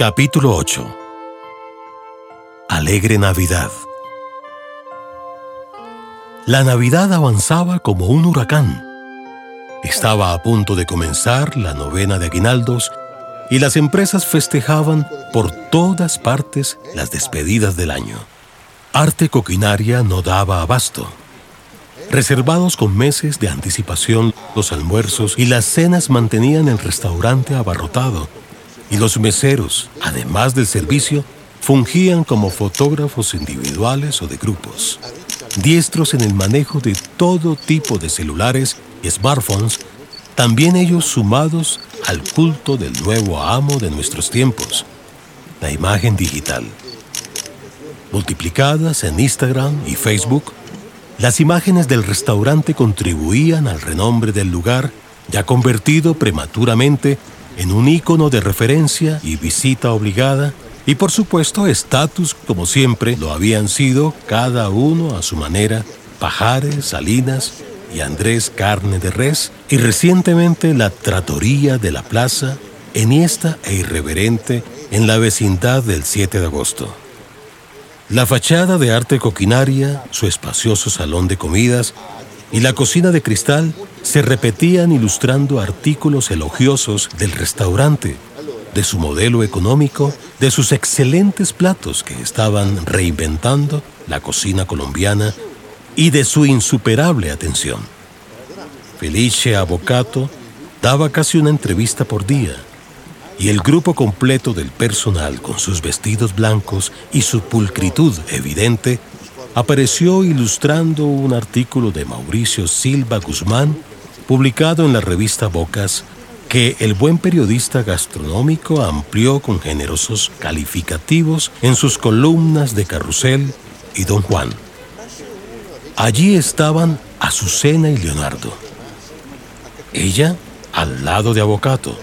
Capítulo 8 Alegre Navidad La Navidad avanzaba como un huracán. Estaba a punto de comenzar la novena de aguinaldos y las empresas festejaban por todas partes las despedidas del año. Arte Coquinaria no daba abasto. Reservados con meses de anticipación, los almuerzos y las cenas mantenían el restaurante abarrotado y los meseros, además del servicio, fungían como fotógrafos individuales o de grupos. Diestros en el manejo de todo tipo de celulares y smartphones, también ellos sumados al culto del nuevo amo de nuestros tiempos, la imagen digital. Multiplicadas en Instagram y Facebook, las imágenes del restaurante contribuían al renombre del lugar, ya convertido prematuramente en un ícono de referencia y visita obligada, y por supuesto estatus como siempre lo habían sido cada uno a su manera, Pajares, Salinas y Andrés Carne de Res, y recientemente la Tratoría de la Plaza, enhiesta e irreverente en la vecindad del 7 de agosto. La fachada de arte coquinaria, su espacioso salón de comidas y la cocina de cristal se repetían ilustrando artículos elogiosos del restaurante, de su modelo económico, de sus excelentes platos que estaban reinventando la cocina colombiana y de su insuperable atención. Felice Avocato daba casi una entrevista por día y el grupo completo del personal con sus vestidos blancos y su pulcritud evidente apareció ilustrando un artículo de Mauricio Silva Guzmán publicado en la revista Bocas que el buen periodista gastronómico amplió con generosos calificativos en sus columnas de Carrusel y Don Juan. Allí estaban Azucena y Leonardo. Ella al lado de Avocato,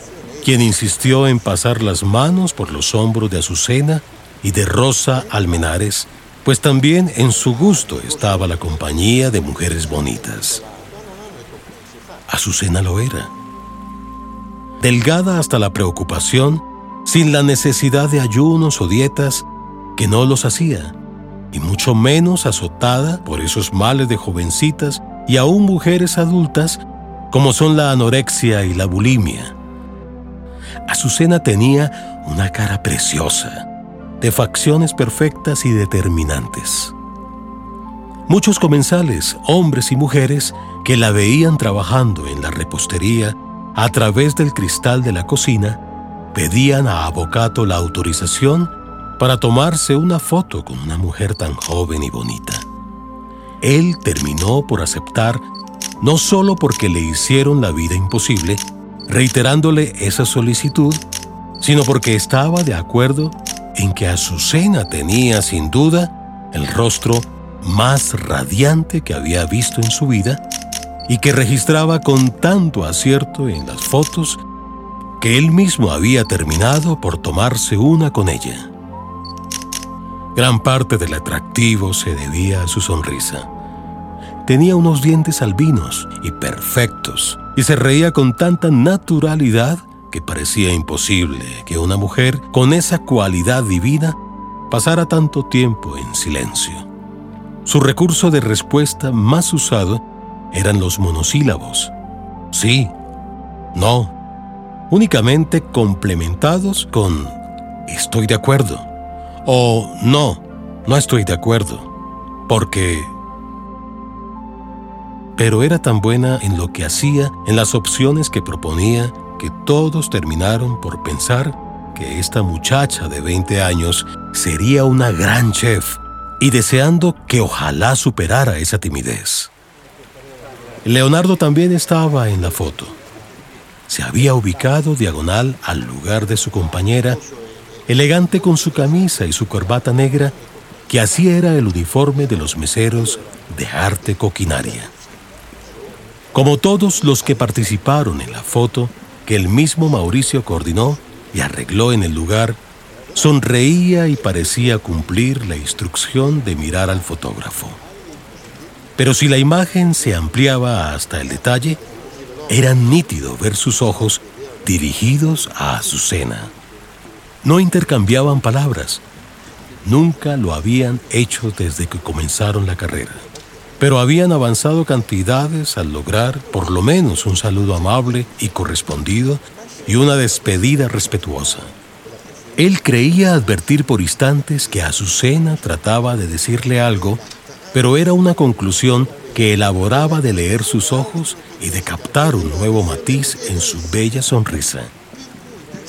quien insistió en pasar las manos por los hombros de Azucena y de Rosa Almenares, pues también en su gusto estaba la compañía de mujeres bonitas. Azucena lo era. Delgada hasta la preocupación, sin la necesidad de ayunos o dietas que no los hacía, y mucho menos azotada por esos males de jovencitas y aún mujeres adultas como son la anorexia y la bulimia. Azucena tenía una cara preciosa, de facciones perfectas y determinantes. Muchos comensales, hombres y mujeres, que la veían trabajando en la repostería a través del cristal de la cocina, pedían a Avocato la autorización para tomarse una foto con una mujer tan joven y bonita. Él terminó por aceptar no solo porque le hicieron la vida imposible, reiterándole esa solicitud, sino porque estaba de acuerdo en que Azucena tenía sin duda el rostro más radiante que había visto en su vida y que registraba con tanto acierto en las fotos que él mismo había terminado por tomarse una con ella. Gran parte del atractivo se debía a su sonrisa. Tenía unos dientes albinos y perfectos y se reía con tanta naturalidad parecía imposible que una mujer con esa cualidad divina pasara tanto tiempo en silencio. Su recurso de respuesta más usado eran los monosílabos. Sí, no, únicamente complementados con estoy de acuerdo o no, no estoy de acuerdo, porque... Pero era tan buena en lo que hacía, en las opciones que proponía, que todos terminaron por pensar que esta muchacha de 20 años sería una gran chef y deseando que ojalá superara esa timidez. Leonardo también estaba en la foto. Se había ubicado diagonal al lugar de su compañera, elegante con su camisa y su corbata negra, que así era el uniforme de los meseros de arte coquinaria. Como todos los que participaron en la foto, que el mismo Mauricio coordinó y arregló en el lugar, sonreía y parecía cumplir la instrucción de mirar al fotógrafo. Pero si la imagen se ampliaba hasta el detalle, era nítido ver sus ojos dirigidos a Azucena. No intercambiaban palabras. Nunca lo habían hecho desde que comenzaron la carrera. Pero habían avanzado cantidades al lograr por lo menos un saludo amable y correspondido y una despedida respetuosa. Él creía advertir por instantes que Azucena trataba de decirle algo, pero era una conclusión que elaboraba de leer sus ojos y de captar un nuevo matiz en su bella sonrisa.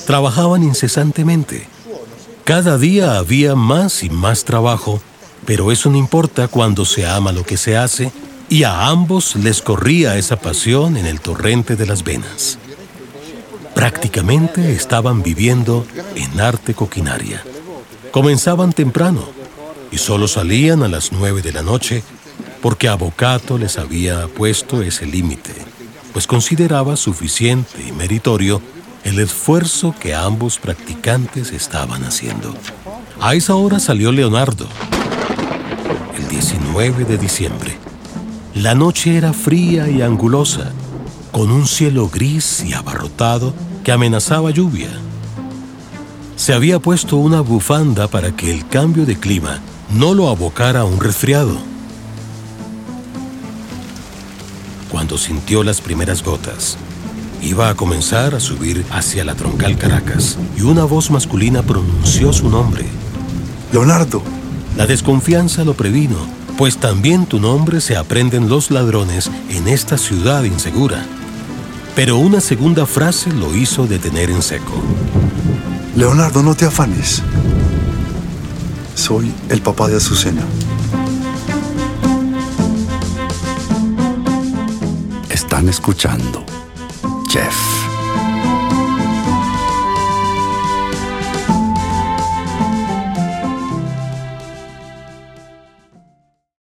Trabajaban incesantemente. Cada día había más y más trabajo, pero eso no importa cuando se ama lo que se hace y a ambos les corría esa pasión en el torrente de las venas. Prácticamente estaban viviendo en arte coquinaria. Comenzaban temprano y solo salían a las nueve de la noche porque Avocato les había puesto ese límite, pues consideraba suficiente y meritorio el esfuerzo que ambos practicantes estaban haciendo. A esa hora salió Leonardo, 19 de diciembre. La noche era fría y angulosa, con un cielo gris y abarrotado que amenazaba lluvia. Se había puesto una bufanda para que el cambio de clima no lo abocara a un resfriado. cuando sintió las primeras gotas. Iba a comenzar a subir hacia la troncal Caracas y una voz masculina pronunció su nombre. Leonardo. La desconfianza lo previno, pues también tu nombre se aprenden los ladrones en esta ciudad insegura. Pero una segunda frase lo hizo detener en seco. Leonardo, no te afanes. Soy el papá de Azucena. Están escuchando Jeff.